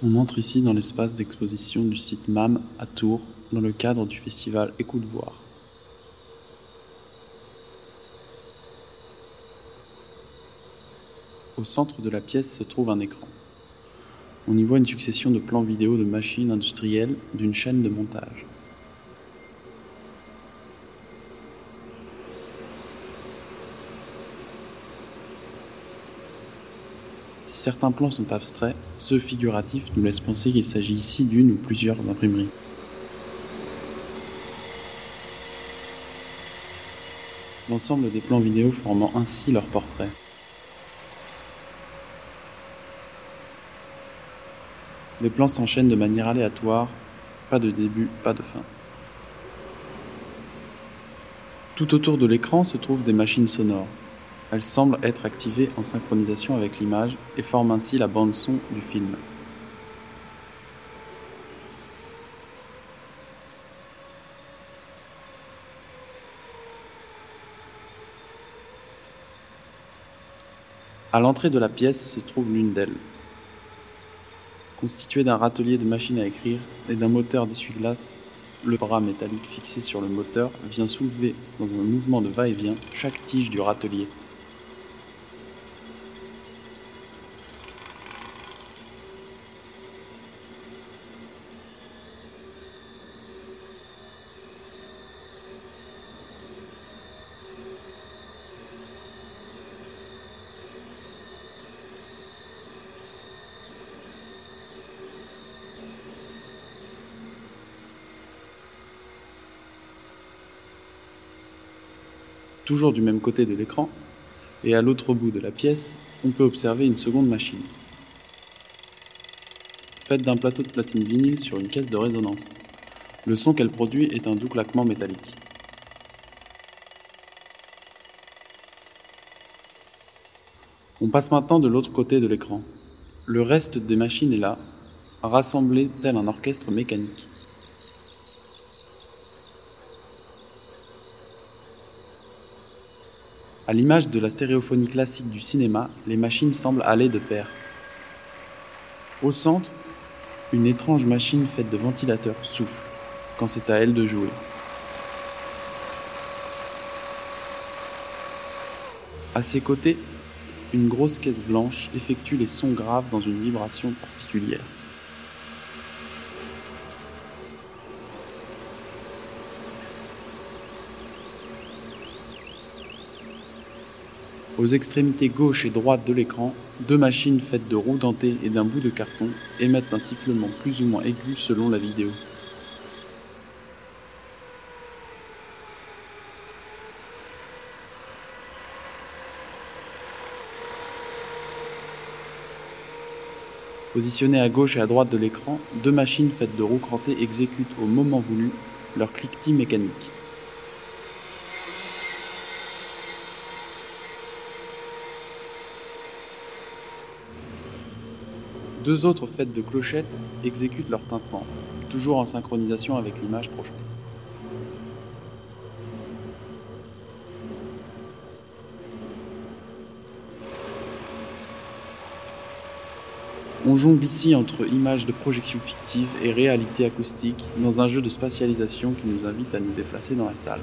On entre ici dans l'espace d'exposition du site MAM à Tours dans le cadre du festival Écoute Voir. Au centre de la pièce se trouve un écran. On y voit une succession de plans vidéo de machines industrielles d'une chaîne de montage. Certains plans sont abstraits, ceux figuratifs nous laissent penser qu'il s'agit ici d'une ou plusieurs imprimeries. L'ensemble des plans vidéo formant ainsi leur portrait. Les plans s'enchaînent de manière aléatoire, pas de début, pas de fin. Tout autour de l'écran se trouvent des machines sonores. Elles semblent être activées en synchronisation avec l'image et forment ainsi la bande son du film. À l'entrée de la pièce se trouve l'une d'elles. Constituée d'un râtelier de machines à écrire et d'un moteur d'essuie-glace, le bras métallique fixé sur le moteur vient soulever dans un mouvement de va-et-vient chaque tige du râtelier. Toujours du même côté de l'écran, et à l'autre bout de la pièce, on peut observer une seconde machine. Faite d'un plateau de platine vinyle sur une caisse de résonance. Le son qu'elle produit est un doux claquement métallique. On passe maintenant de l'autre côté de l'écran. Le reste des machines est là, rassemblé tel un orchestre mécanique. À l'image de la stéréophonie classique du cinéma, les machines semblent aller de pair. Au centre, une étrange machine faite de ventilateurs souffle quand c'est à elle de jouer. À ses côtés, une grosse caisse blanche effectue les sons graves dans une vibration particulière. Aux extrémités gauche et droite de l'écran, deux machines faites de roues dentées et d'un bout de carton émettent un sifflement plus ou moins aigu selon la vidéo. Positionnées à gauche et à droite de l'écran, deux machines faites de roues crantées exécutent au moment voulu leur cliquetis mécanique. Deux autres faites de clochettes exécutent leur tintement, toujours en synchronisation avec l'image projetée. On jongle ici entre images de projection fictive et réalité acoustique dans un jeu de spatialisation qui nous invite à nous déplacer dans la salle.